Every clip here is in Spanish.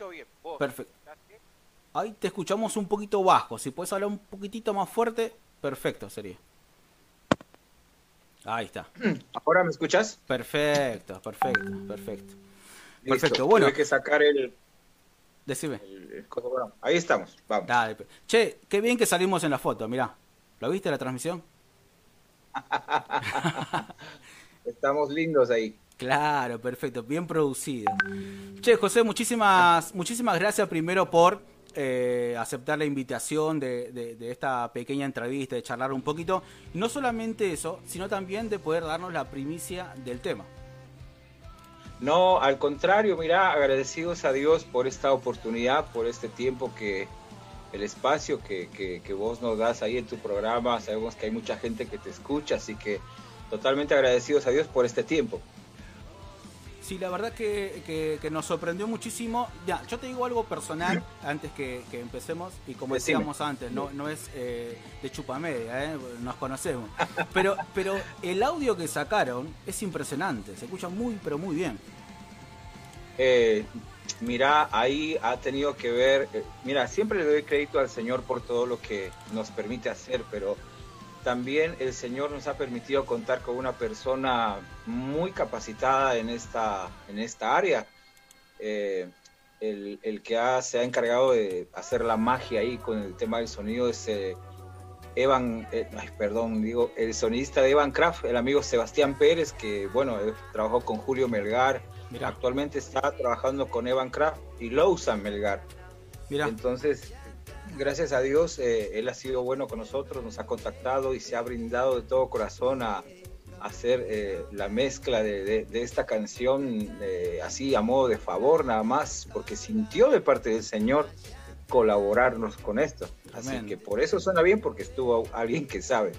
Escucho bien. ¿Vos Perfecto. Ahí te escuchamos un poquito bajo. Si puedes hablar un poquitito más fuerte, perfecto sería. Ahí está. ¿Ahora me escuchas? Perfecto, perfecto, perfecto. Listo. Perfecto, bueno. Tuve que sacar el, Decime. el- el coso, bueno, ahí estamos, vamos. Dale. Che, qué bien que salimos en la foto, mirá. ¿Lo viste la transmisión? Estamos lindos ahí. Claro, perfecto, bien producido. Che, José, muchísimas, muchísimas gracias primero por eh, aceptar la invitación de, esta pequeña entrevista, de charlar un poquito. No solamente eso, sino también de poder darnos la primicia del tema. No, al contrario, mira, agradecidos a Dios por esta oportunidad, por este tiempo que, el espacio que, que vos nos das ahí en tu programa. Sabemos que hay mucha gente que te escucha, así que totalmente agradecidos a Dios por este tiempo. Sí, la verdad que, que- que nos sorprendió muchísimo. Ya, yo te digo algo personal antes que, que empecemos y como Decime. decíamos antes, no, no es eh, de chupamedia, ¿eh? nos conocemos. Pero, pero el audio que sacaron es impresionante, se escucha muy, pero muy bien. Eh, mira, ahí ha tenido que ver, eh, mira, siempre le doy crédito al Señor por todo lo que nos permite hacer, pero también el Señor nos ha permitido contar con una persona muy capacitada en esta, en esta área. Eh, el, el que ha- se ha encargado de hacer la magia ahí con el tema del sonido es eh, Evan, eh, ay, perdón, digo, el sonidista de Evan Kraft, el amigo Sebastián Pérez, que bueno, él trabajó con Julio Melgar, Mirá, Actualmente está trabajando con Evan Kraft y Lousan Melgar. mirá. Entonces, gracias a Dios, eh, él ha sido bueno con nosotros, nos ha contactado y se ha brindado de todo corazón a, a hacer eh, la mezcla de, de- de esta canción eh, así a modo de favor nada más, porque sintió de parte del Señor colaborarnos con esto. Así Amén. que por eso suena bien, porque estuvo alguien que sabe.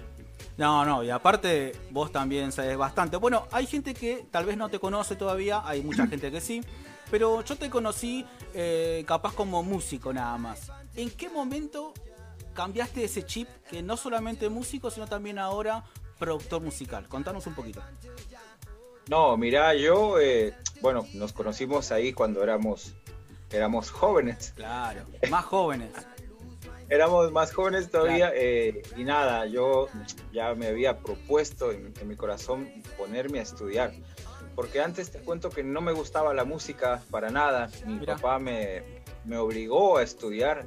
No, no, y aparte vos también sabes bastante. Bueno, hay gente que tal vez no te conoce todavía, hay mucha gente que sí, pero yo te conocí eh, capaz como músico nada más. ¿En qué momento cambiaste ese chip que no solamente músico, sino también ahora productor musical? Contanos un poquito. No, mira, yo, eh, bueno, nos conocimos ahí cuando éramos, éramos jóvenes. Claro, más jóvenes. éramos más jóvenes todavía eh, y nada, yo ya me había propuesto en, en mi corazón ponerme a estudiar. Porque antes te cuento que no me gustaba la música para nada. Mi Mira. papá me, me obligó a estudiar.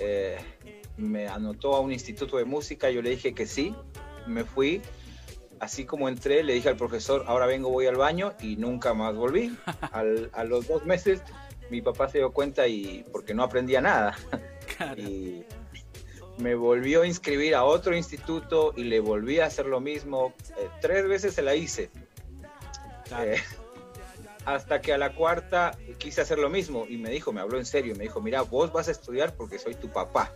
eh, me anotó a un instituto de música, yo le dije que sí, me fui. Así como entré, le dije al profesor, ahora vengo, voy al baño y nunca más volví. Al- a los dos meses mi papá se dio cuenta y porque no aprendía nada y me volvió a inscribir a otro instituto y le volví a hacer lo mismo. Eh, tres veces se la hice. claro. Eh, hasta que a la cuarta quise hacer lo mismo y me dijo, me habló en serio, me dijo, mira, vos vas a estudiar porque soy tu papá.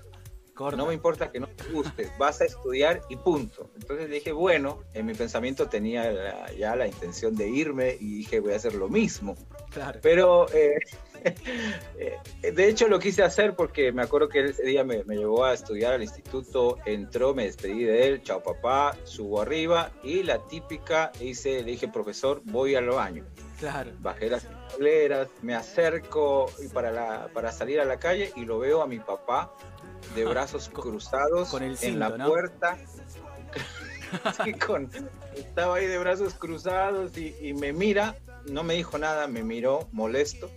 Corta. No me importa que no te gustes, vas a estudiar y punto. Entonces dije, bueno, en mi pensamiento tenía la- ya la intención de irme y dije, voy a hacer lo mismo. Claro. Pero eh, eh, de hecho lo quise hacer porque me acuerdo que él ese día me, me llevó a estudiar al instituto, entró, me despedí de él, chao papá, subo arriba y la típica hice, le dije, profesor, voy al baño. Claro. Bajé las escaleras, me acerco para, la, para salir a la calle y lo veo a mi papá de brazos Con- cruzados con el en la cinto, ¿no? puerta. Sí, con- estaba ahí de brazos cruzados y, y me mira, no me dijo nada, me miró molesto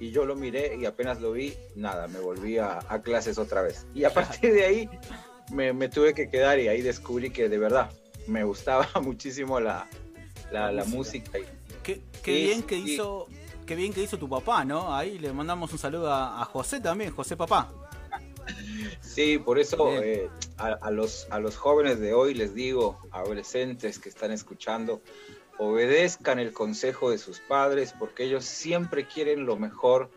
y yo lo miré y apenas lo vi, nada, me volví a, a clases otra vez. Y a partir de ahí me, me tuve que quedar y ahí descubrí que de verdad me gustaba muchísimo la, la, La la música. música. Qué, bien que hizo, qué bien que hizo tu papá, ¿no? Ahí le mandamos un saludo a, a José también, José papá. Sí, por eso eh, a, a los, a los jóvenes de hoy les digo, adolescentes que están escuchando, obedezcan el consejo de sus padres porque ellos siempre quieren lo mejor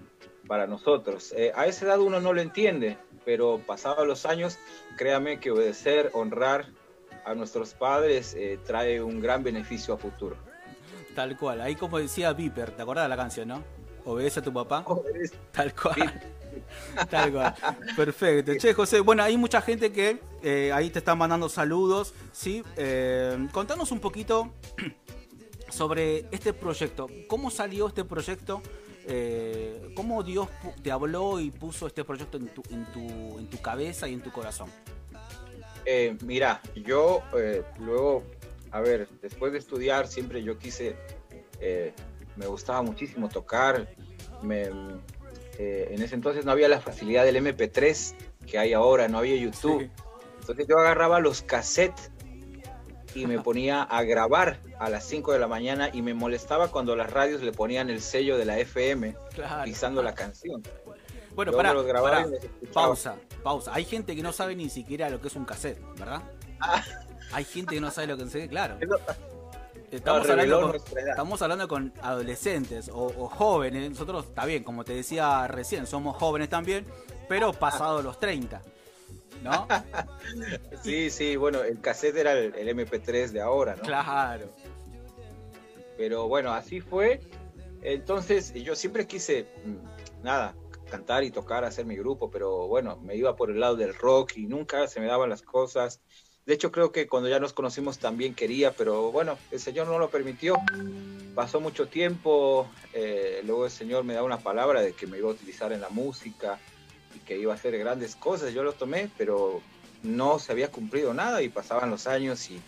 para nosotros. Eh, a esa edad uno no lo entiende, pero pasados los años, créame que obedecer, honrar a nuestros padres eh, trae un gran beneficio a futuro. Tal cual. Ahí como decía Viper, ¿te acordás de la canción, no? Obedece a tu papá. Obedece. Tal cual. Tal cual. Perfecto. Che, José, bueno, hay mucha gente que eh, ahí te están mandando saludos, ¿sí? Eh, contanos un poquito sobre este proyecto. ¿Cómo salió este proyecto Eh, ¿Cómo Dios te habló y puso este proyecto en tu, en tu, en tu cabeza y en tu corazón? Eh, mira, yo eh, luego, a ver, después de estudiar siempre yo quise, eh, me gustaba muchísimo tocar, me, en ese entonces no había la facilidad del MP3 que hay ahora, no había YouTube. Entonces yo agarraba los cassettes y me ponía a grabar a las 5 de la mañana y me molestaba cuando las radios le ponían el sello de la FM pisando la canción. Bueno, para, pausa, pausa. Hay gente que no sabe ni siquiera lo que es un cassette, ¿verdad? Ah. Hay gente que no sabe lo que es un cassette, claro. Estamos, hablando con, adolescentes o, o, jóvenes. Nosotros, está bien, como te decía recién, somos jóvenes también, pero pasados los 30. ¿no? sí, sí, bueno, el cassette era el, MP3 de ahora, ¿no? Claro. Pero bueno, así fue. Entonces, yo siempre quise, mm, nada, cantar y tocar, hacer mi grupo, pero bueno, me iba por el lado del rock y nunca se me daban las cosas. De hecho, creo que cuando ya nos conocimos también quería, pero bueno, el Señor no lo permitió. Pasó mucho tiempo, eh, luego el Señor me da una palabra de que me iba a utilizar en la música que iba a hacer grandes cosas. Yo lo tomé, pero no se había cumplido nada y pasaban los años y,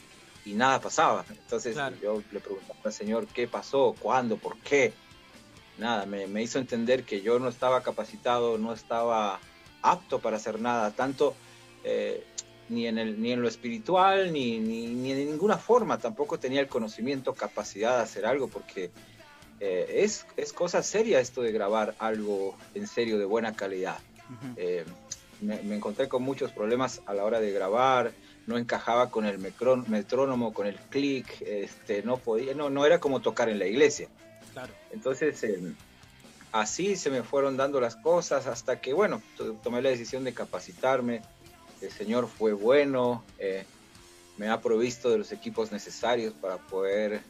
nada pasaba. Entonces yo le preguntaba al Señor qué pasó, cuándo, por qué. Nada, me, hizo entender que yo no estaba capacitado, no estaba apto para hacer nada, tanto eh, ni, en el, ni en lo espiritual, ni, ni, ni, de ninguna forma. Tampoco tenía el conocimiento, capacidad de hacer algo, porque eh, es, es cosa seria esto de grabar algo en serio de buena calidad. Eh, me, encontré con muchos problemas a la hora de grabar, no encajaba con el metrónomo, con el clic, este, no podía, no, no era como tocar en la iglesia. Entonces, em, así se me fueron dando las cosas hasta que, bueno, tomé la decisión de capacitarme. El Señor fue bueno, eh, me ha provisto de los equipos necesarios para poder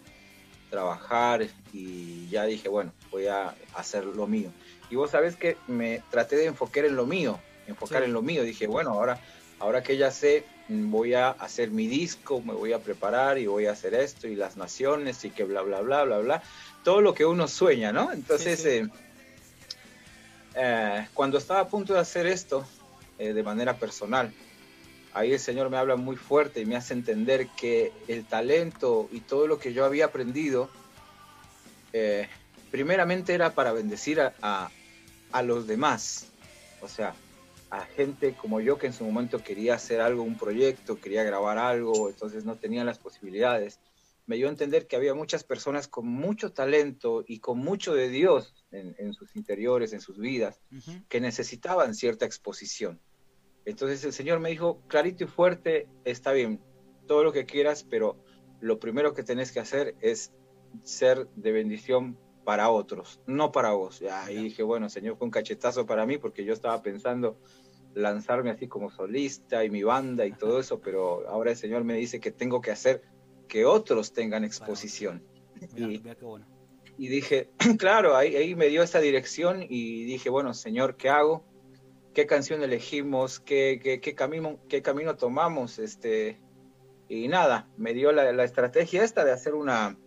trabajar y ya dije, bueno, voy a hacer lo mío. Y vos sabés que me traté de enfocar en lo mío, enfocar en lo mío. Dije, bueno, ahora, ahora que ya sé, voy a hacer mi disco, me voy a preparar y voy a hacer esto y las naciones y que bla, bla, bla, bla, bla. Todo lo que uno sueña, ¿no? Entonces, eh, eh, cuando estaba a punto de hacer esto eh, de manera personal, ahí el Señor me habla muy fuerte y me hace entender que el talento y todo lo que yo había aprendido, primeramente era para bendecir a, a los demás, o sea, a gente como yo que en su momento quería hacer algo, un proyecto, quería grabar algo, entonces no tenía las posibilidades. Me dio a entender que había muchas personas con mucho talento y con mucho de Dios en, sus interiores, en sus vidas, que necesitaban cierta exposición. Entonces el Señor me dijo, clarito y fuerte, está bien, todo lo que quieras, pero lo primero que tenés que hacer es ser de bendición para otros, no para vos. Y dije, bueno, señor, fue un cachetazo para mí porque yo estaba pensando lanzarme así como solista y mi banda y todo eso, pero ahora el Señor me dice que tengo que hacer que otros tengan exposición. y, dije, claro, ahí, ahí me dio esa dirección y dije, bueno, Señor, ¿qué hago? ¿Qué canción elegimos? ¿Qué, qué, qué camino, qué camino tomamos? Este, y nada, me dio la, la estrategia esta de hacer una,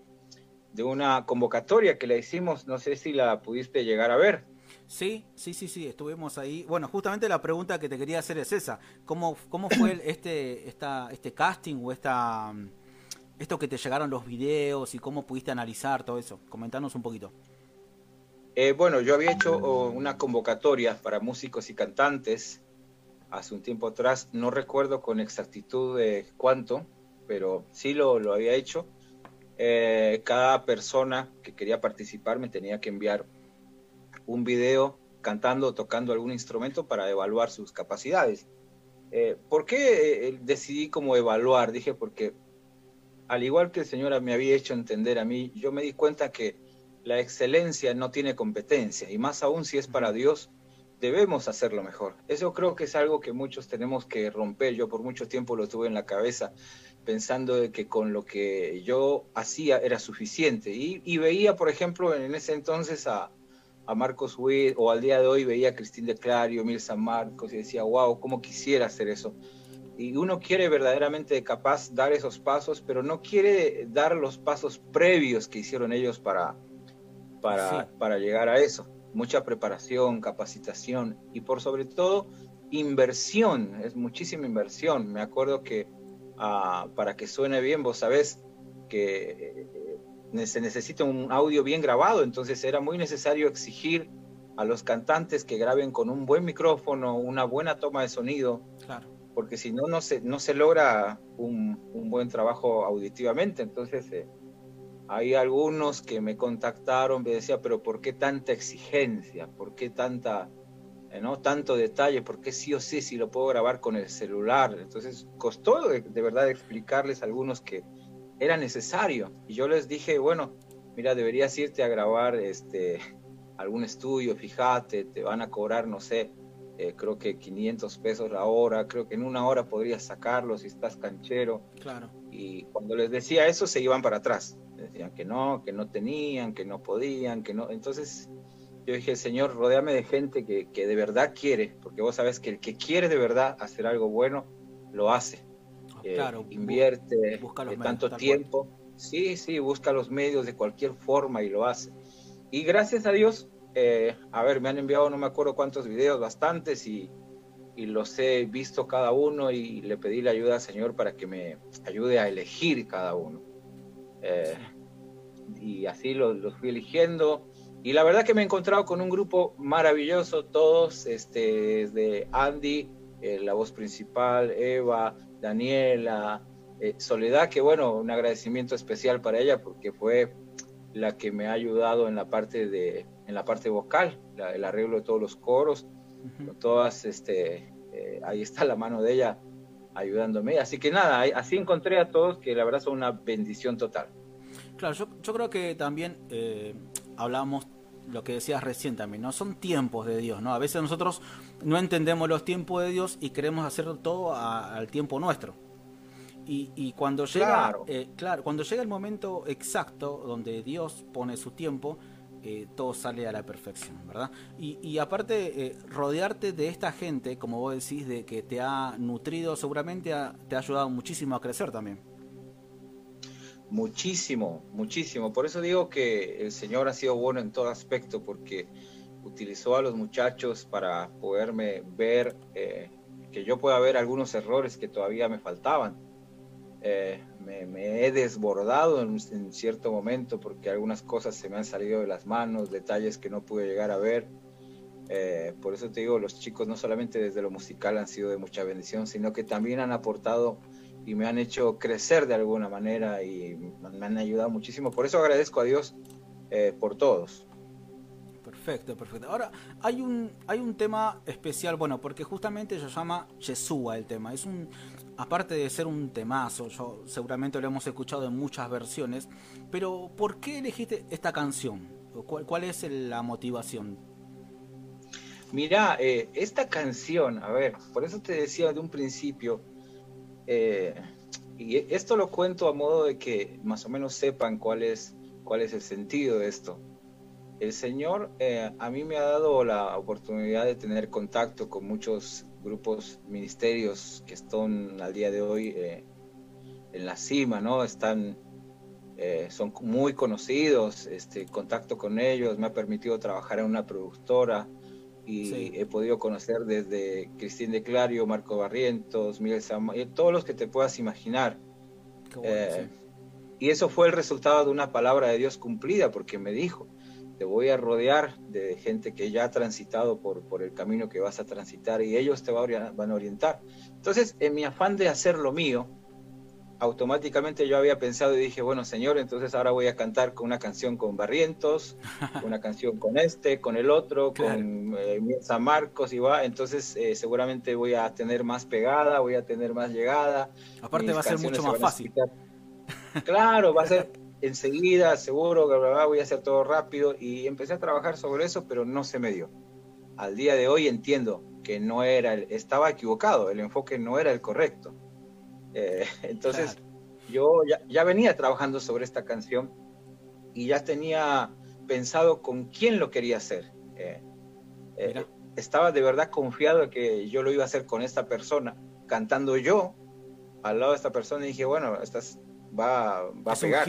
de una convocatoria que le hicimos, no sé si la pudiste llegar a ver. Sí, sí, sí, sí, estuvimos ahí. Bueno, justamente la pregunta que te quería hacer es esa. ¿Cómo, cómo fue este, esta, este casting o esta, esto que te llegaron los videos y cómo pudiste analizar todo eso? Comentanos un poquito. Eh, bueno, yo había hecho una convocatoria para músicos y cantantes hace un tiempo atrás. No recuerdo con exactitud de cuánto, pero sí lo, lo había hecho eh, cada persona que quería participar me tenía que enviar un video cantando o tocando algún instrumento para evaluar sus capacidades. Eh, ¿Por qué decidí como evaluar? Dije porque al igual que el Señor me había hecho entender a mí, yo me di cuenta que la excelencia no tiene competencia y más aún si es para Dios, debemos hacerlo mejor. Eso creo que es algo que muchos tenemos que romper. Yo por mucho tiempo lo tuve en la cabeza pensando de que con lo que yo hacía era suficiente. Y, veía, por ejemplo, en ese entonces a, a Marcos Witt, o al día de hoy veía a Cristín de Clario, Mil San Marcos, y decía, wow, ¿cómo quisiera hacer eso? Y uno quiere verdaderamente capaz dar esos pasos, pero no quiere dar los pasos previos que hicieron ellos para, para, para llegar a eso. Mucha preparación, capacitación y por sobre todo inversión, es muchísima inversión. Me acuerdo que ah, para que suene bien, vos sabés que eh, se necesita un audio bien grabado, entonces era muy necesario exigir a los cantantes que graben con un buen micrófono, una buena toma de sonido, claro. porque si no, no se, no se logra un, un buen trabajo auditivamente. Entonces, eh, hay algunos que me contactaron, me decía, pero ¿por qué tanta exigencia? ¿Por qué tanta, eh, no, tanto detalle? ¿Por qué sí o sí si lo puedo grabar con el celular? Entonces costó de, verdad explicarles a algunos que era necesario. Y yo les dije, bueno, mira, deberías irte a grabar este, algún estudio, fíjate, te van a cobrar, no sé, eh, creo que 500 pesos la hora, creo que en una hora podrías sacarlo si estás canchero. Claro. Y cuando les decía eso se iban para atrás decían que no, que no tenían, que no podían, que no. Entonces yo dije, Señor, rodeame de gente que, que de verdad quiere, porque vos sabes que el que quiere de verdad hacer algo bueno, lo hace. Ah, eh, claro, invierte busca los tanto tiempo. Sí, sí, busca los medios de cualquier forma y lo hace. Y gracias a Dios, eh, a ver, me han enviado no me acuerdo cuántos videos, bastantes, y, y los he visto cada uno y le pedí la ayuda al Señor para que me ayude a elegir cada uno. Eh, y así los, fui eligiendo. Y la verdad que me he encontrado con un grupo maravilloso, todos, este, desde Andy, eh, la voz principal, Eva, Daniela, eh, Soledad, que bueno, un agradecimiento especial para ella porque fue la que me ha ayudado en la parte de en la parte vocal, el arreglo de todos los coros, todas, este, ahí está la mano de ella ayudándome. Así que nada, así encontré a todos que la verdad son una bendición total. Claro, yo, creo que también eh, hablamos lo que decías recién también, ¿no? Son tiempos de Dios, ¿no? A veces nosotros no entendemos los tiempos de Dios y queremos hacer todo al tiempo nuestro. Y, cuando llega, eh, claro, cuando llega el momento exacto donde Dios pone su tiempo, eh, todo sale a la perfección, ¿verdad? Y, aparte, eh, rodearte de esta gente, como vos decís, de que te ha nutrido, seguramente te ha ayudado muchísimo a crecer también. Muchísimo, muchísimo. Por eso digo que el Señor ha sido bueno en todo aspecto, porque utilizó a los muchachos para poderme ver, eh, que yo pueda ver algunos errores que todavía me faltaban eh, me, he desbordado en, cierto momento porque algunas cosas se me han salido de las manos, detalles que no pude llegar a ver. Eh, por eso te digo, los chicos no solamente desde lo musical han sido de mucha bendición, sino que también han aportado y me han hecho crecer de alguna manera y me han ayudado muchísimo. Por eso agradezco a Dios eh, por todos. Perfecto, perfecto. Ahora, hay un, hay un tema especial, bueno, porque justamente se llama Yeshua el tema. Es un, aparte de ser un temazo, yo seguramente lo hemos escuchado en muchas versiones, pero ¿por qué elegiste esta canción? ¿Cuál, cuál es la motivación? Mira, eh, esta canción, a ver, por eso te decía de un principio, eh, y esto lo cuento a modo de que más o menos sepan cuál es, cuál es el sentido de esto. El Señor eh, a mí me ha dado la oportunidad de tener contacto con muchos grupos, ministerios que están al día de hoy eh, en la cima, ¿no? Están, eh, son muy conocidos, este contacto con ellos me ha permitido trabajar en una productora y he podido conocer desde Cristín de Clario, Marco Barrientos, Miguel Samuel, todos los que te puedas imaginar. Eh, y eso fue el resultado de una palabra de Dios cumplida, porque me dijo, te voy a rodear de gente que ya ha transitado por, por el camino que vas a transitar y ellos te van a orientar. Entonces, en mi afán de hacer lo mío, automáticamente yo había pensado y dije, bueno, señor, entonces ahora voy a cantar con una canción con Barrientos, una canción con este, con el otro, con eh, San Marcos y va, entonces eh, seguramente voy a tener más pegada, voy a tener más llegada. Aparte va a ser mucho más fácil. Claro, va a ser enseguida, seguro, voy a hacer todo rápido y empecé a trabajar sobre eso, pero no se me dio. Al día de hoy entiendo que no era, el, estaba equivocado, el enfoque no era el correcto. Eh, entonces, yo ya, venía trabajando sobre esta canción y ya tenía pensado con quién lo quería hacer. Eh, eh, estaba de verdad confiado de que yo lo iba a hacer con esta persona, cantando yo al lado de esta persona y dije, bueno, esta va, va a pegar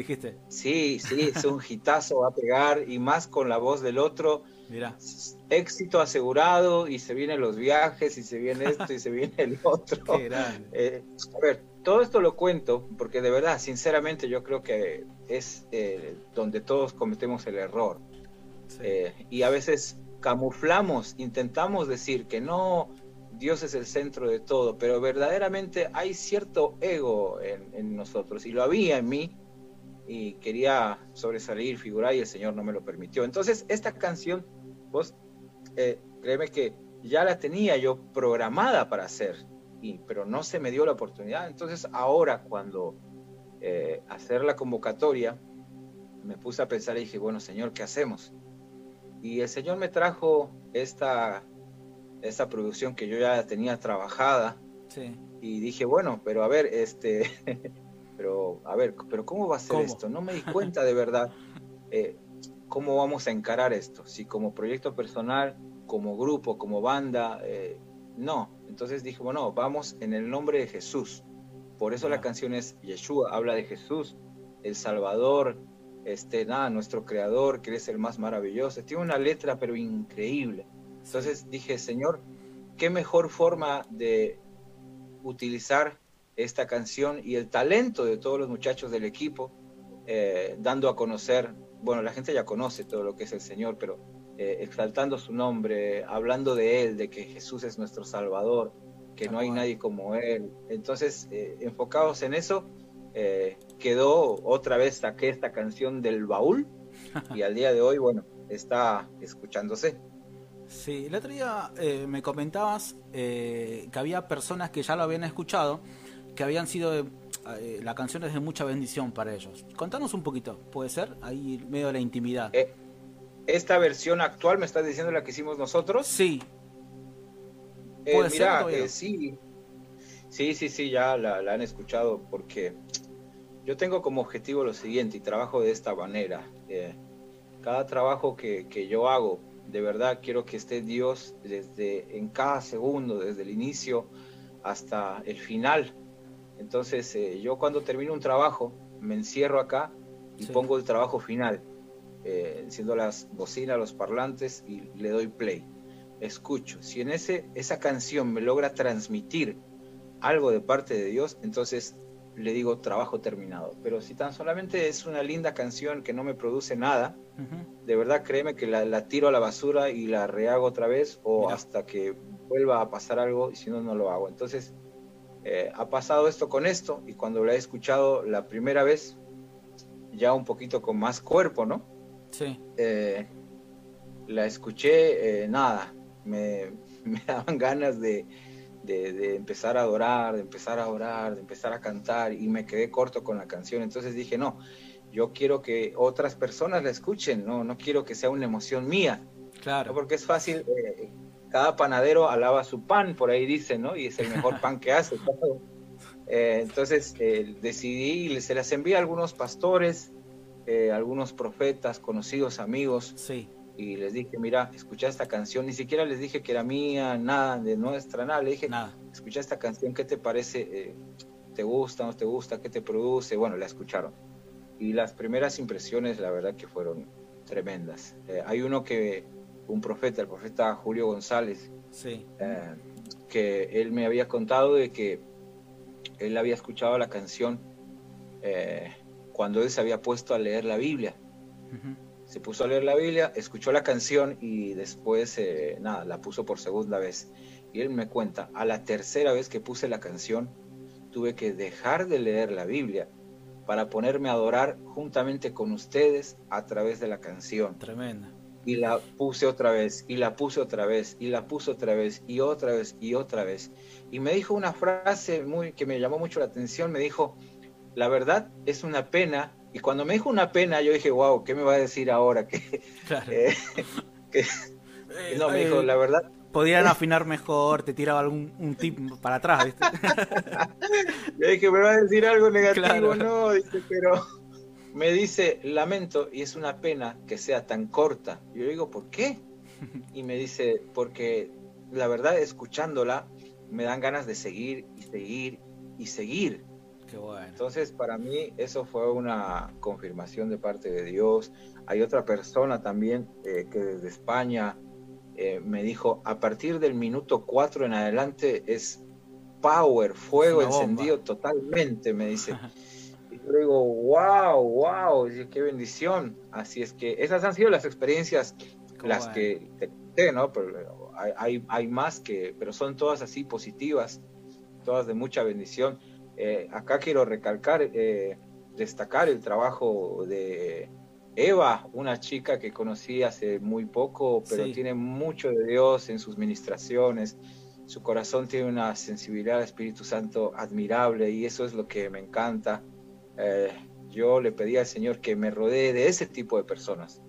dijiste. Sí, sí, es un hitazo, va a pegar y más con la voz del otro. Mira. Éxito asegurado y se vienen los viajes y se viene esto y se viene el otro. Qué eh, a ver, todo esto lo cuento porque de verdad, sinceramente, yo creo que es eh, donde todos cometemos el error. Eh, y a veces camuflamos, intentamos decir que no, Dios es el centro de todo, pero verdaderamente hay cierto ego en, nosotros y lo había en mí y quería sobresalir, figurar y el Señor no me lo permitió. Entonces, esta canción, vos, eh, créeme que ya la tenía yo programada para hacer, y, pero no se me dio la oportunidad. Entonces, ahora cuando eh, hacer la convocatoria, me puse a pensar y dije, bueno, Señor, ¿qué hacemos? Y el Señor me trajo esta esa producción que yo ya tenía trabajada. Y dije, bueno, pero a ver, este, pero a ver, pero ¿cómo va a ser esto? No me di cuenta de verdad eh, cómo vamos a encarar esto. Si como proyecto personal, como grupo, como banda, eh, no. Entonces dije, bueno, vamos en el nombre de Jesús. Por eso la canción es Yeshua, habla de Jesús, el Salvador, este, nada, nuestro creador, que es el más maravilloso. Tiene una letra, pero increíble. Entonces dije, Señor, qué mejor forma de utilizar esta canción y el talento de todos los muchachos del equipo, eh, dando a conocer, bueno, la gente ya conoce todo lo que es el Señor, pero eh, exaltando su nombre, hablando de Él, de que Jesús es nuestro Salvador, que no hay nadie como Él. Entonces, eh, enfocados en eso, quedó otra vez, saqué esta canción del baúl y al día de hoy, bueno, está escuchándose. Sí, el otro día me comentabas que había personas que ya lo habían escuchado, que habían sido, eh, la canción es de mucha bendición para ellos. Contanos un poquito, ¿puede ser? Ahí medio de la intimidad. ¿Esta versión actual me estás diciendo la que hicimos nosotros? Sí. ¿Puede mira, sí. Sí, sí, sí, ya la, han escuchado porque yo tengo como objetivo lo siguiente y trabajo de esta manera. cada trabajo que, que yo hago de verdad quiero que esté Dios desde en cada segundo, desde el inicio hasta el final. Entonces, eh, yo cuando termino un trabajo, me encierro acá y pongo el trabajo final, eh, enciendo las bocinas, los parlantes y le doy play. Escucho. Si en ese, esa canción me logra transmitir algo de parte de Dios, entonces le digo trabajo terminado. Pero si tan solamente es una linda canción que no me produce nada, de verdad créeme que la, tiro a la basura y la rehago otra vez o hasta que vuelva a pasar algo y si no, no lo hago. Entonces, eh, ha pasado esto con esto y cuando la he escuchado la primera vez, ya un poquito con más cuerpo, ¿no? Sí. Eh, la escuché, eh, nada, me, me daban ganas de, de, empezar a adorar, de empezar a orar, de empezar a cantar y me quedé corto con la canción. Entonces dije, no, yo quiero que otras personas la escuchen, no, no quiero que sea una emoción mía. Claro. Porque es fácil, eh, cada panadero alaba su pan, por ahí dice, ¿no? Y es el mejor pan que hace. Eh, entonces eh, decidí y se las envié a algunos pastores, algunos profetas, conocidos, amigos. Sí y les dije, mira, escucha esta canción, ni siquiera les dije que era mía, nada de nuestra, nada, le dije, nada. escucha esta canción, ¿qué te parece? Eh, ¿Te gusta, no te gusta? ¿Qué te produce? Bueno, la escucharon. Y las primeras impresiones, la verdad que fueron tremendas. Eh, hay uno que, un profeta, el profeta Julio González, sí. Eh, que él me había contado de que él había escuchado la canción cuando él se había puesto a leer la Biblia se puso a leer la Biblia, escuchó la canción y después, eh, nada, la puso por segunda vez. Y él me cuenta, a la tercera vez que puse la canción, tuve que dejar de leer la Biblia para ponerme a adorar juntamente con ustedes a través de la canción. Tremenda. Y la puse otra vez, y la puse otra vez, y la puse otra vez, y otra vez, y otra vez. Y me dijo una frase muy que me llamó mucho la atención, me dijo, la verdad es una pena y cuando me dijo una pena, yo dije, wow, ¿qué me va a decir ahora? Que, eh, eh, no, me dijo, la verdad. Podían afinar mejor, te tiraba algún un tip para atrás, ¿viste? yo dije, me va a decir algo negativo, no, dice, pero me dice, lamento, y es una pena que sea tan corta. Yo digo, ¿por qué? Y me dice, porque la verdad, escuchándola, me dan ganas de seguir y seguir y seguir. Qué bueno. Entonces, para mí, eso fue una confirmación de parte de Dios. Hay otra persona también eh, que desde España eh, me dijo, a partir del minuto 4 en adelante es power, fuego encendido totalmente, me dice. yo digo, wow, wow, qué bendición. Así es que esas han sido las experiencias, las que te conté, ¿no? Pero hay, hay, más que, pero son todas así positivas, todas de mucha bendición. Eh, acá quiero recalcar, eh, destacar el trabajo de Eva, una chica que conocí hace muy poco, pero tiene mucho de Dios en sus ministraciones su corazón tiene una sensibilidad al Espíritu Santo admirable y eso es lo que me encanta. Eh, yo le pedí al Señor que me rodee de ese tipo de personas,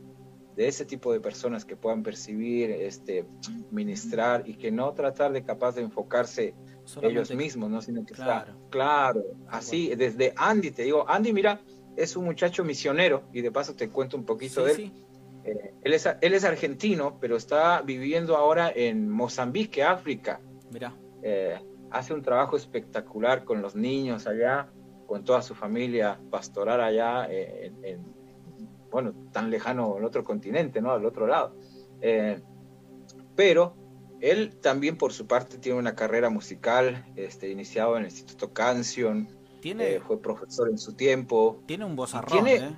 de ese tipo de personas que puedan percibir, este, ministrar y que no tratar de capaz de enfocarse ellos mismos, ¿no? sino que claro, claro, así, desde Andy, te digo, Andy, mira, es un muchacho misionero y de paso te cuento un poquito de él. Eh, él, es, él es argentino, pero está viviendo ahora en Mozambique, África. Mira. Eh, hace un trabajo espectacular con los niños allá, con toda su familia, pastoral allá, eh, en, bueno, tan lejano en otro continente, ¿no? Al otro lado. Eh, pero él también, por su parte, tiene una carrera musical, este, iniciado en el Instituto Canción, ¿Tiene, fue profesor en su tiempo. Tiene un vozarrón, ¿eh?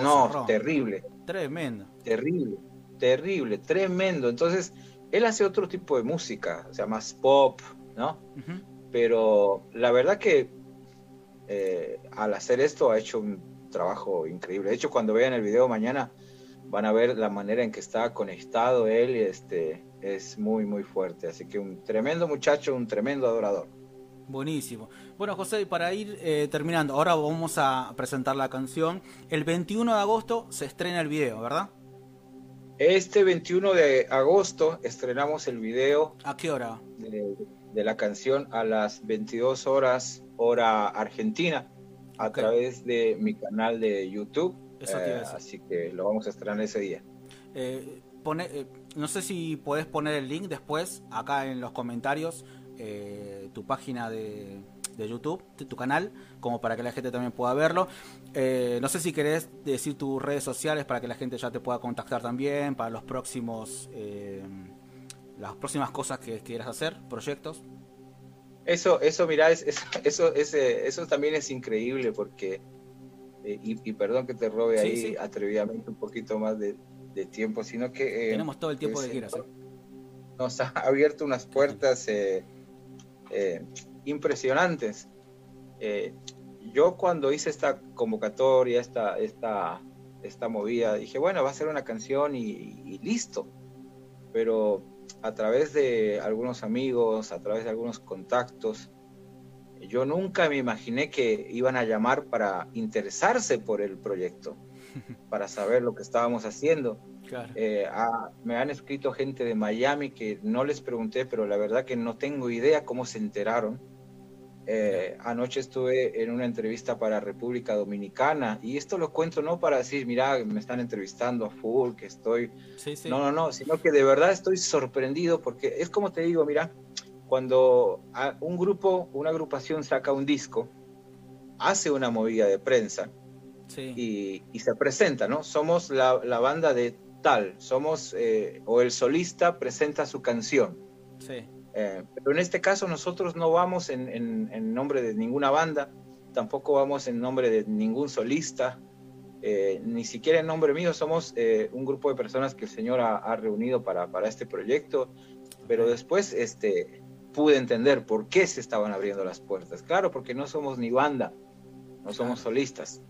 no, terrible. Tremendo. Terrible, terrible, tremendo. Entonces, él hace otro tipo de música, o sea, más pop, ¿no? Pero la verdad que eh, al hacer esto ha hecho un trabajo increíble. De hecho, cuando vean el video mañana van a ver la manera en que está conectado él y este es muy muy fuerte. Así que un tremendo muchacho, un tremendo adorador. Buenísimo. Bueno, José, para ir eh, terminando, ahora vamos a presentar la canción. El 21 de agosto se estrena el video, ¿verdad? Este 21 de agosto estrenamos el video. ¿A qué hora? De, la canción a las 22 horas, hora argentina, a través de mi canal de YouTube. Eh, así que lo vamos a estrenar ese día. Eh, pone, eh, no sé si puedes poner el link después, acá en los comentarios, tu página de, de YouTube, tu canal, como para que la gente también pueda verlo. Eh, no sé si querés decir tus redes sociales para que la gente ya te pueda contactar también para los próximos, eh, las próximas cosas que quieras hacer, proyectos. Eso, eso, mira, es, eso, ese, eso también es increíble porque, eh, y, perdón que te robe ahí atrevidamente un poquito más de, tiempo, sino que... Tenemos todo el tiempo que quieras. Nos ha abierto unas puertas impresionantes. Eh, yo cuando hice esta convocatoria, esta, esta, esta movida, dije, bueno, va a ser una canción y, listo. Pero a través de algunos amigos, a través de algunos contactos, yo nunca me imaginé que iban a llamar para interesarse por el proyecto, para saber lo que estábamos haciendo. Eh, me han escrito gente de Miami que no les pregunté, pero la verdad que no tengo idea cómo se enteraron eh, anoche estuve en una entrevista para República Dominicana y esto lo cuento no para decir, mira, me están entrevistando a full, que estoy... No, no, no, sino que de verdad estoy sorprendido porque es como te digo, mira, cuando un grupo, una agrupación saca un disco, hace una movida de prensa y, se presenta, ¿no? Somos la, banda de tal, somos, eh, o el solista presenta su canción. Sí eh, pero en este caso nosotros no vamos en, nombre de ninguna banda, tampoco vamos en nombre de ningún solista, eh, ni siquiera en nombre mío, somos eh, un grupo de personas que el Señor ha, reunido para, para, este proyecto, pero después este, pude entender por qué se estaban abriendo las puertas. Claro, porque no somos ni banda, no somos solistas.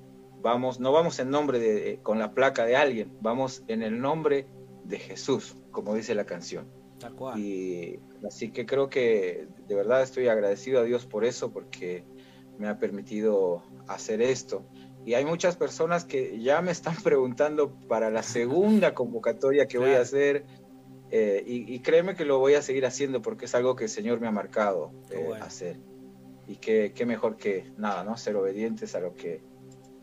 Vamos, no vamos en nombre de, con la placa de alguien, vamos en el nombre de Jesús, como dice la canción. Y así que creo que de verdad estoy agradecido a Dios por eso, porque me ha permitido hacer esto. Y hay muchas personas que ya me están preguntando para la segunda convocatoria que voy a hacer. Eh, y, créeme que lo voy a seguir haciendo porque es algo que el Señor me ha marcado eh, hacer. Y qué, mejor que nada, ¿no? Ser obedientes a lo que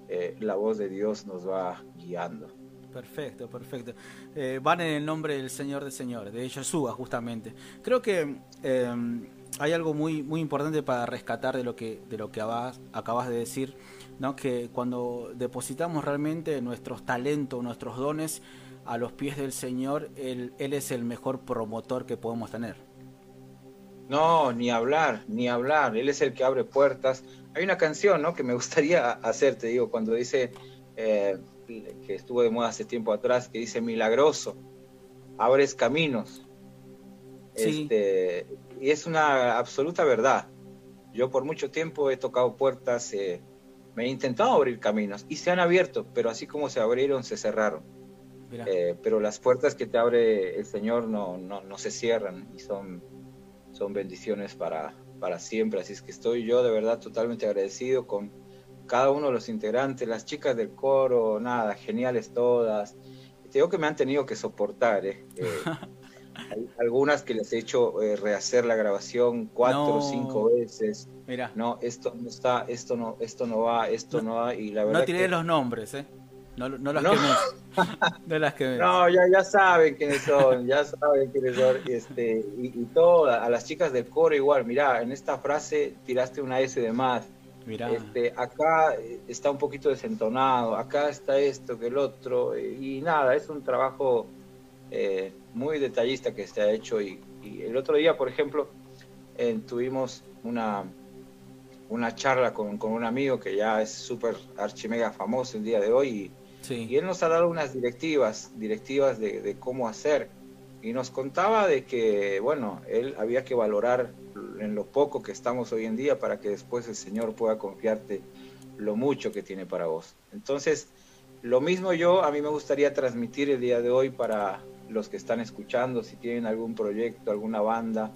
eh, la voz de Dios nos va guiando. Perfecto, perfecto. Eh, van en el nombre del Señor de Señores, de Yeshua justamente. Creo que em, hay algo muy, muy importante para rescatar de lo que, de lo que acabas, de decir, ¿no? que cuando depositamos realmente nuestros talentos, nuestros dones a los pies del Señor, Él, es el mejor promotor que podemos tener. No, ni hablar, ni hablar. Él es el que abre puertas. Hay una canción, ¿no? Que me gustaría hacer, te digo, cuando dice, eh, que estuvo de moda hace tiempo atrás, que dice milagroso, abres caminos. Este, y es una absoluta verdad. Yo por mucho tiempo he tocado puertas, eh, me he intentado abrir caminos y se han abierto, pero así como se abrieron, se cerraron. Eh, pero las puertas que te abre el Señor no, no, no se cierran y son, son bendiciones para, para siempre. Así es que estoy yo de verdad totalmente agradecido con cada uno de los integrantes, las chicas del coro, nada, geniales todas. Te digo que me han tenido que soportar. ¿eh? eh algunas que les he hecho eh, rehacer la grabación cuatro o cinco veces. Mira. No, esto no está, esto no, esto no va, esto no, va. Y la verdad no tiré los nombres, ¿eh? No, no las no. no las No, ya, ya saben quiénes son, ya saben quiénes son. Este, y, y todo, a las chicas del coro igual, mira, en esta frase tiraste una S de más. Mira. Este, acá está un poquito desentonado, acá está esto que el otro, y nada, es un trabajo eh, muy detallista que se ha hecho y, el otro día, por ejemplo, eh, tuvimos una, una charla con, con, un amigo que ya es súper archimega famoso el día de hoy y, y, él nos ha dado unas directivas, directivas de, de, cómo hacer y nos contaba de que, bueno, él había que valorar en lo poco que estamos hoy en día para que después el Señor pueda confiarte lo mucho que tiene para vos. Entonces, lo mismo yo, a mí me gustaría transmitir el día de hoy para, los que están escuchando, si tienen algún proyecto, alguna banda,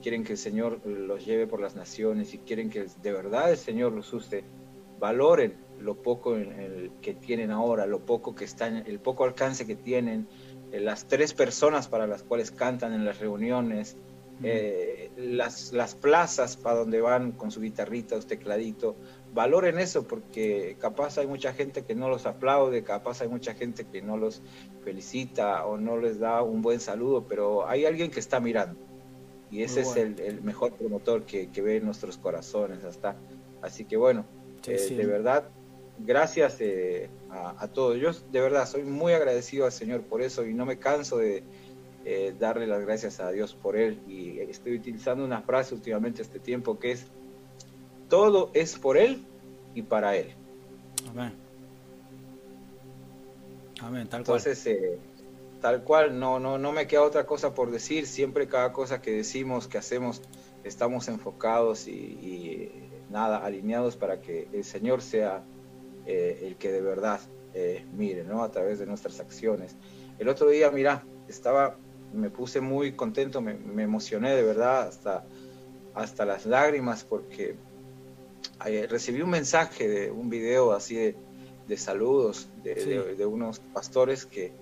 quieren que el Señor los lleve por las naciones y quieren que de verdad el Señor los use, valoren lo poco que tienen ahora, lo poco que están, el poco alcance que tienen, eh, las tres personas para las cuales cantan en las reuniones, eh, las, las plazas para donde van con su guitarrita, su tecladito, valoren eso porque capaz hay mucha gente que no los aplaude, capaz hay mucha gente que no los felicita o no les da un buen saludo, pero hay alguien que está mirando y ese es el, mejor promotor que, ve en nuestros corazones hasta. Así que bueno, eh, de verdad, gracias eh, a, todos. Yo de verdad soy muy agradecido al Señor por eso y no me canso de eh, darle las gracias a Dios por él y estoy utilizando una frase últimamente este tiempo que es todo es por Él y para Él. Amén. Amén, tal cual. Entonces, eh, tal cual, no, no, no me queda otra cosa por decir. Siempre cada cosa que decimos, que hacemos, estamos enfocados y, nada, alineados para que el Señor sea eh, el que de verdad eh, mire, ¿no? A través de nuestras acciones. El otro día, mira, estaba, me puse muy contento, me, me emocioné de verdad hasta, hasta las lágrimas porque recibí un mensaje de un video así de, saludos de, unos pastores que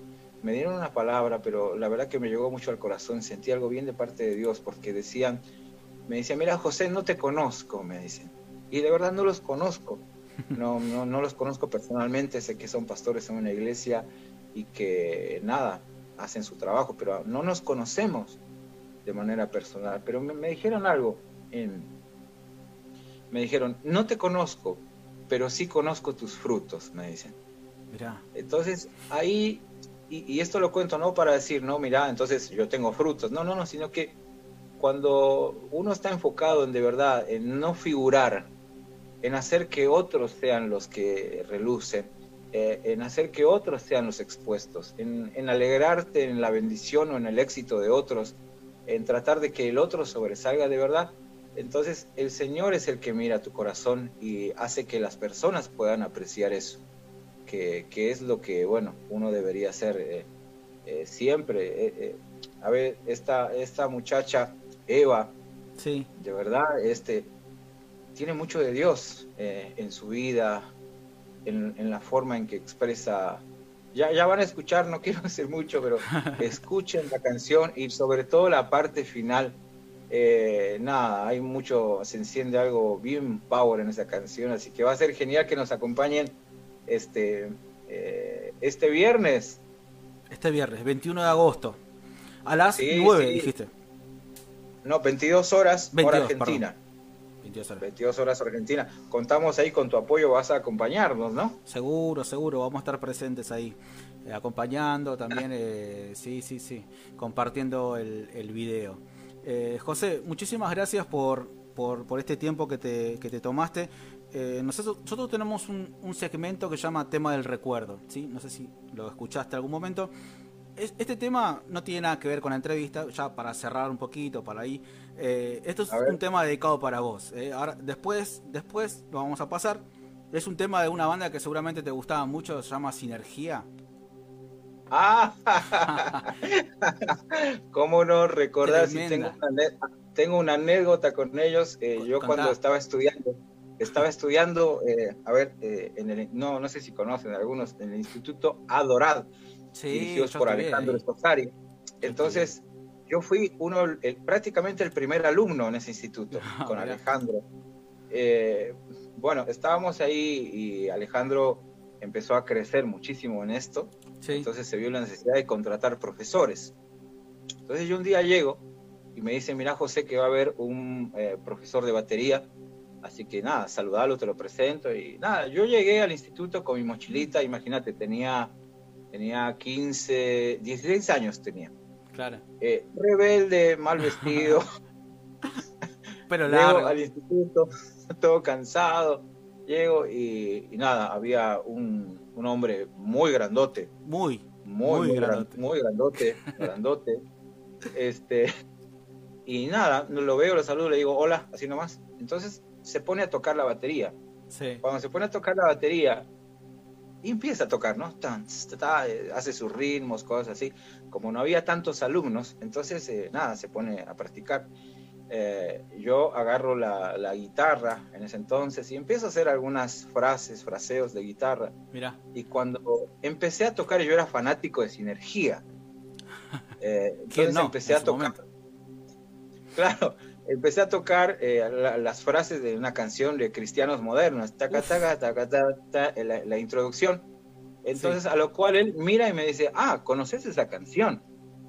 me dieron una palabra, pero la verdad que me llegó mucho al corazón, sentí algo bien de parte de Dios, porque decían, me decían, mira José, no te conozco, me dicen, y de verdad no los conozco, no, no, no los conozco personalmente, sé que son pastores en una iglesia y que nada, hacen su trabajo, pero no nos conocemos de manera personal, pero me, me dijeron algo en me dijeron, no te conozco, pero sí conozco tus frutos, me dicen. Mira. Entonces, ahí, y, esto lo cuento no para decir, no, mira, entonces yo tengo frutos, no, no, no, sino que cuando uno está enfocado en de verdad, en no figurar, en hacer que otros sean los que relucen, eh, en hacer que otros sean los expuestos, en, en alegrarte en la bendición o en el éxito de otros, en tratar de que el otro sobresalga de verdad, entonces el Señor es el que mira tu corazón y hace que las personas puedan apreciar eso, que, es lo que, bueno, uno debería hacer eh, eh, siempre. A ver, esta, esta muchacha, Eva, sí. de verdad, este, tiene mucho de Dios en su vida, en, la forma en que expresa ya, ya, van a escuchar, no quiero decir mucho, pero escuchen la canción y sobre todo la parte final eh, nada, hay mucho, se enciende algo bien power en esa canción, así que va a ser genial que nos acompañen este, eh, este viernes. Este viernes, 21 de agosto, a las 9, dijiste. No, 22 horas 22, hora Argentina. 22 horas. 22 horas Argentina. Contamos ahí con tu apoyo, vas a acompañarnos, ¿no? Seguro, seguro, vamos a estar presentes ahí, eh, acompañando también, eh, sí, sí, sí, compartiendo el, el video. Eh, José, muchísimas gracias por, por, por este tiempo que te, que te tomaste. Eh, nosotros, nosotros tenemos un, un segmento que se llama Tema del Recuerdo, ¿sí? No sé si lo escuchaste algún momento. Es- Este tema no tiene nada que ver con la entrevista, ya para cerrar un poquito, para ahí. Eh, esto es un tema dedicado para vos. eh. Ahora, después, después lo vamos a pasar. Es un tema de una banda que seguramente te gustaba mucho, se llama Sinergia. Ah, cómo no recordar si tengo una, ane- tengo una anécdota con ellos. Eh, Con- yo contá. cuando estaba estudiando, estaba estudiando, eh, a ver, eh, en el, no, no sé si conocen algunos, en el Instituto Adorad, Sí, dirigidos por Alejandro ahí. Esposari. Entonces, yo fui uno, el- prácticamente el primer alumno en ese instituto, Ah, con. Alejandro. Eh, bueno, estábamos ahí y Alejandro empezó a crecer muchísimo en esto. Sí. Entonces se vio la necesidad de contratar profesores. Entonces yo un día llego y me dice, mira José, que va a haber un eh, profesor de batería, así que nada, saludalo, te lo presento. Y nada, yo llegué al instituto con mi mochilita, imagínate, tenía, tenía 15, 16 años tenía. Claro. Eh, rebelde, mal vestido, Pero llego largo. al instituto, todo cansado, llego y, y nada, había un, un hombre muy grandote, Muy. muy, Muy muy, gran- grandote. muy grandote, grandote. Este, y nada, lo veo, lo saludo, le digo hola, así nomás. Entonces se pone a tocar la batería. Sí. Cuando se pone a tocar la batería, y empieza a tocar, ¿no? Tan, eh, hace sus ritmos, cosas así. Como no había tantos alumnos, entonces eh, nada, se pone a practicar. Eh, yo agarro la, la guitarra en ese entonces y empiezo a hacer algunas frases, fraseos de guitarra. Mira. Y cuando empecé a tocar, yo era fanático de Sinergia. Eh, ¿Quién entonces no? empecé en a tocar. momento? Claro, empecé a tocar eh, la- las frases de una canción de cristianos modernos. Taca, taca, taca, ta, ta, eh, la, la introducción. Entonces, a lo cual él mira y me dice, ah, ¿conoces esa canción?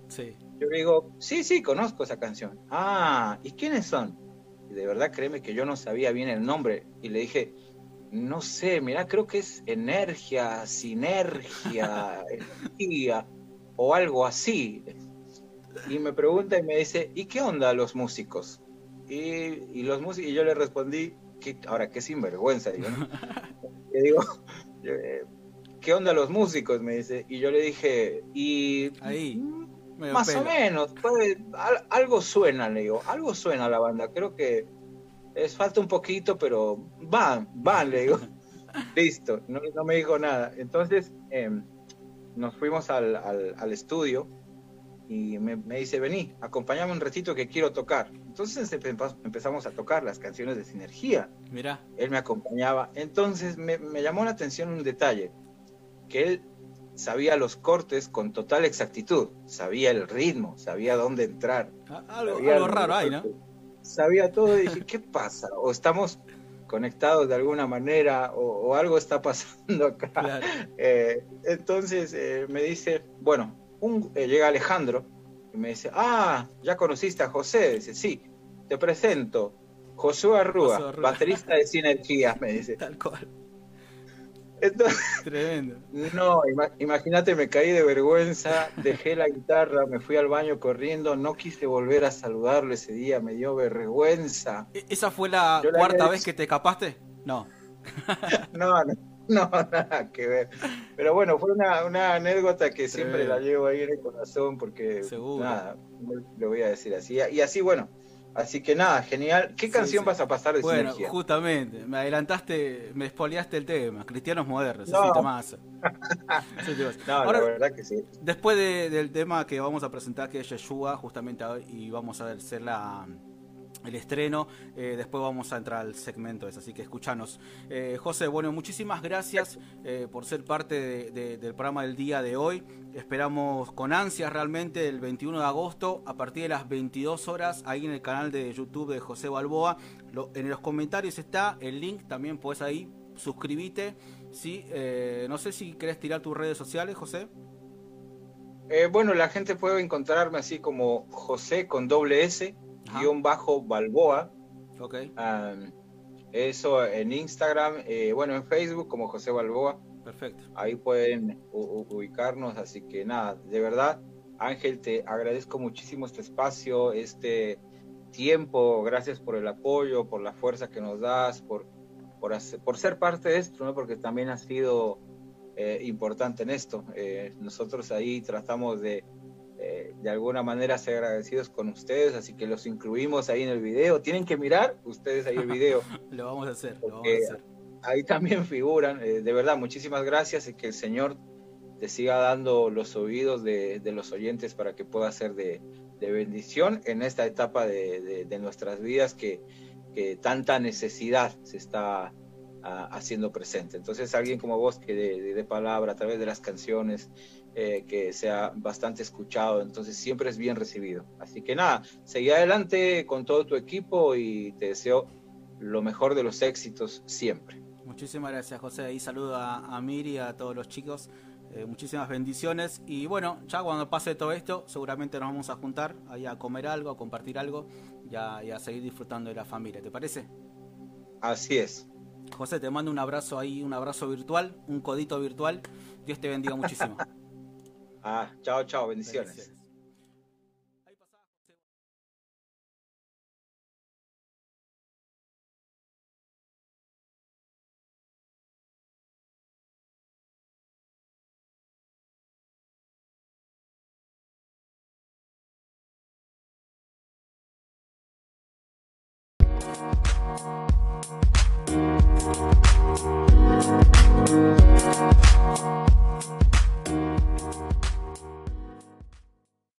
Sí. Yo digo, sí, sí, conozco esa canción. Ah, ¿y quiénes son? Y de verdad, créeme que yo no sabía bien el nombre. Y le dije, no sé, mira, creo que es energía, sinergia, energía, o algo así. Y me pregunta y me dice, ¿y qué onda los músicos? Y, y los músicos, y yo le respondí, ¿qué, ahora qué sinvergüenza, digo, ¿no? Le digo, eh, ¿qué onda los músicos? Me dice, y yo le dije, y Ahí. más pelo. o menos, al- algo suena, le digo, algo suena la banda, creo que es falta un poquito, pero van, van, le digo, listo, no, no me dijo nada. Entonces em, nos fuimos al, al- al estudio y me, me dice, vení, acompáñame un ratito que quiero tocar. Entonces empe- empezamos a tocar las canciones de Sinergia Mira. él me acompañaba. Entonces me, me llamó la atención un detalle, que él sabía los cortes con total exactitud, sabía el ritmo, sabía dónde entrar. Algo, raro ahí, ¿no? Sabía todo y dije, ¿qué pasa? O estamos conectados de alguna manera o, o algo está pasando acá. Claro. Eh, entonces eh, me dice, bueno, un- eh, llega Alejandro y me dice, ah, ya conociste a José. Dice, sí, te presento. Josué Arrúa, Josué Arrúa. baterista de Sinergia, me dice. Tal cual. Entonces, Tremendo. no, ima- imagínate, me caí de vergüenza, dejé la guitarra, me fui al baño corriendo, no quise volver a saludarlo ese día, me dio vergüenza. ¿E- ¿Esa fue la Yo cuarta vez que te escapaste? No. No, no, no, nada que ver. Pero bueno, fue una, una anécdota que siempre la llevo ahí en el corazón porque Seguro. nada, lo voy a decir así. Y así, bueno, así que nada, genial. ¿Qué Sí, canción sí. vas a pasar de Bueno, Sinergia? justamente, me adelantaste, me espoliaste el tema, cristianos modernos, No. es temazo. No, Ahora, la verdad que sí. después de- del tema que vamos a presentar, que es Yeshua, justamente hoy, y vamos a hacer la, el estreno, eh, después vamos a entrar al segmento ese, así que escuchanos. Eh, José, bueno, muchísimas gracias eh, por ser parte de- de- del programa del día de hoy. Esperamos con ansias realmente el 21 de agosto a partir de las 22 horas ahí en el canal de YouTube de José Balboa. En los comentarios está el link, también puedes ahí suscribite. ¿sí? Eh, no sé si querés tirar tus redes sociales, José. Bueno, la gente puede encontrarme así como José con doble S, guion bajo Balboa. Ok. eso en Instagram, eh, bueno, en Facebook como José Balboa. Perfecto. Ahí pueden ubicarnos, así que nada, de verdad, Ángel, te agradezco muchísimo este espacio, este tiempo, gracias por el apoyo, por la fuerza que nos das, por, por, por ser parte de esto, ¿no? porque también has sido eh, importante en esto. Eh, nosotros ahí tratamos de, eh, de alguna manera ser agradecidos con ustedes, así que los incluimos ahí en el video. Tienen que mirar ustedes ahí el video. lo vamos a hacer, lo vamos a hacer. Ahí también figuran, de verdad, muchísimas gracias y que el Señor te siga dando los oídos de, de los oyentes para que pueda ser de, de bendición en esta etapa de, de nuestras vidas que, que, tanta necesidad se está haciendo presente. Entonces alguien como vos que de, palabra a través de las canciones, eh, que sea bastante escuchado, entonces siempre es bien recibido. Así que nada, seguí adelante con todo tu equipo y te deseo lo mejor de los éxitos siempre. Muchísimas gracias José y saludo a, a Miri y a todos los chicos. Eh, muchísimas bendiciones y bueno, ya cuando pase todo esto, seguramente nos vamos a juntar ahí a comer algo, a compartir algo y a seguir disfrutando de la familia. ¿Te parece? Así es. José, te mando un abrazo ahí, un abrazo virtual, un codito virtual. Dios te bendiga muchísimo. ah, chao, chao, bendiciones.